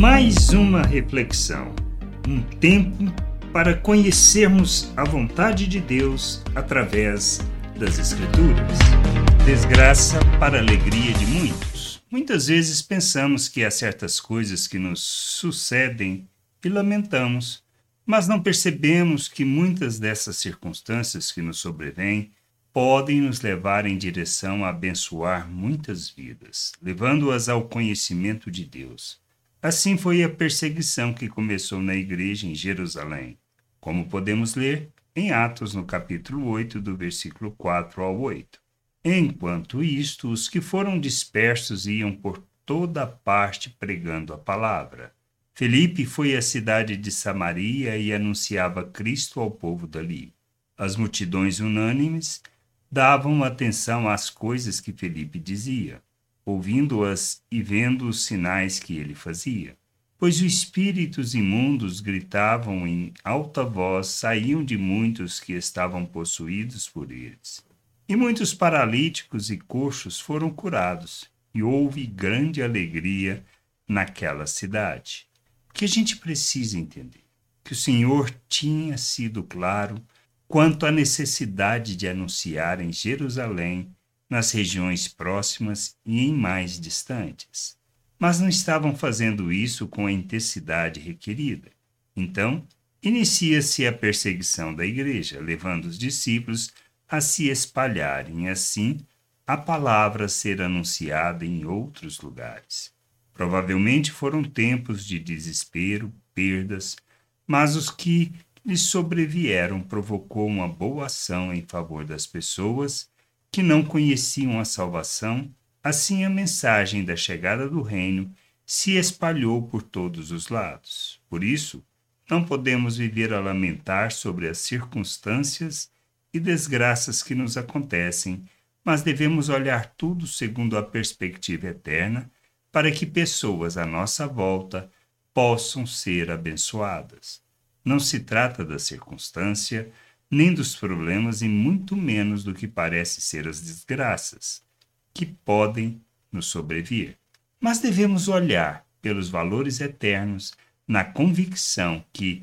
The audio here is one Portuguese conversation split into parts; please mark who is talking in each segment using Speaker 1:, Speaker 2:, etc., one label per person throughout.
Speaker 1: Mais uma reflexão, um tempo para conhecermos a vontade de Deus através das Escrituras. Desgraça para alegria de muitos. Muitas vezes pensamos que há certas coisas que nos sucedem e lamentamos, mas não percebemos que muitas dessas circunstâncias que nos sobrevêm podem nos levar em direção a abençoar muitas vidas, levando-as ao conhecimento de Deus. Assim foi a perseguição que começou na igreja em Jerusalém, como podemos ler em Atos no capítulo 8, do versículo 4 ao 8. Enquanto isto, os que foram dispersos iam por toda parte pregando a palavra. Felipe foi à cidade de Samaria e anunciava Cristo ao povo dali. As multidões unânimes davam atenção às coisas que Felipe dizia ouvindo-as e vendo os sinais que ele fazia. Pois os espíritos imundos gritavam em alta voz, saíam de muitos que estavam possuídos por eles. E muitos paralíticos e coxos foram curados, e houve grande alegria naquela cidade. O que a gente precisa entender? Que o Senhor tinha sido claro quanto à necessidade de anunciar em Jerusalém nas regiões próximas e em mais distantes. Mas não estavam fazendo isso com a intensidade requerida. Então, inicia-se a perseguição da igreja, levando os discípulos a se espalharem, assim a palavra ser anunciada em outros lugares. Provavelmente foram tempos de desespero, perdas, mas os que lhes sobrevieram provocou uma boa ação em favor das pessoas que não conheciam a salvação, assim a mensagem da chegada do reino se espalhou por todos os lados. Por isso, não podemos viver a lamentar sobre as circunstâncias e desgraças que nos acontecem, mas devemos olhar tudo segundo a perspectiva eterna, para que pessoas à nossa volta possam ser abençoadas. Não se trata da circunstância, nem dos problemas e muito menos do que parece ser as desgraças que podem nos sobrevir. Mas devemos olhar pelos valores eternos na convicção que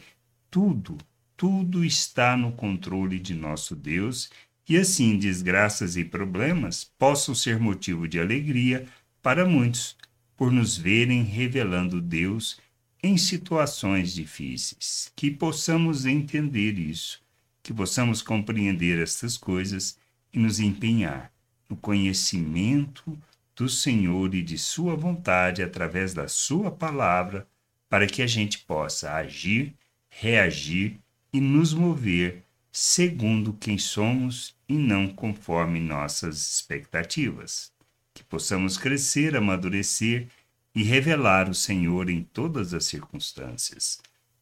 Speaker 1: tudo, tudo está no controle de nosso Deus e assim desgraças e problemas possam ser motivo de alegria para muitos por nos verem revelando Deus em situações difíceis. Que possamos entender isso que possamos compreender estas coisas e nos empenhar no conhecimento do Senhor e de Sua vontade através da Sua palavra, para que a gente possa agir, reagir e nos mover segundo quem somos e não conforme nossas expectativas. Que possamos crescer, amadurecer e revelar o Senhor em todas as circunstâncias.